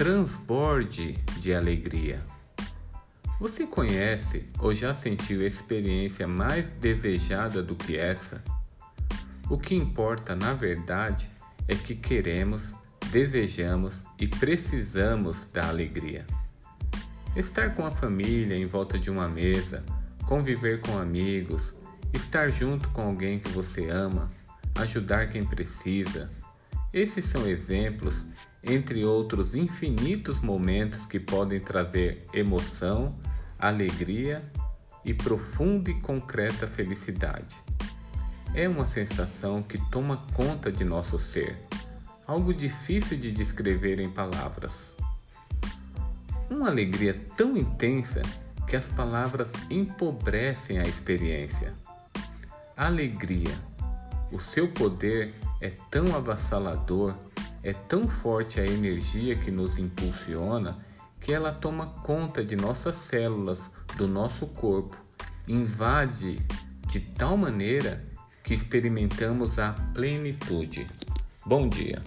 transborde de alegria. Você conhece ou já sentiu experiência mais desejada do que essa? O que importa, na verdade, é que queremos, desejamos e precisamos da alegria. Estar com a família em volta de uma mesa, conviver com amigos, estar junto com alguém que você ama, ajudar quem precisa. Esses são exemplos, entre outros infinitos momentos que podem trazer emoção, alegria e profunda e concreta felicidade. É uma sensação que toma conta de nosso ser, algo difícil de descrever em palavras. Uma alegria tão intensa que as palavras empobrecem a experiência. Alegria o seu poder é tão avassalador, é tão forte a energia que nos impulsiona, que ela toma conta de nossas células, do nosso corpo, invade de tal maneira que experimentamos a plenitude. Bom dia!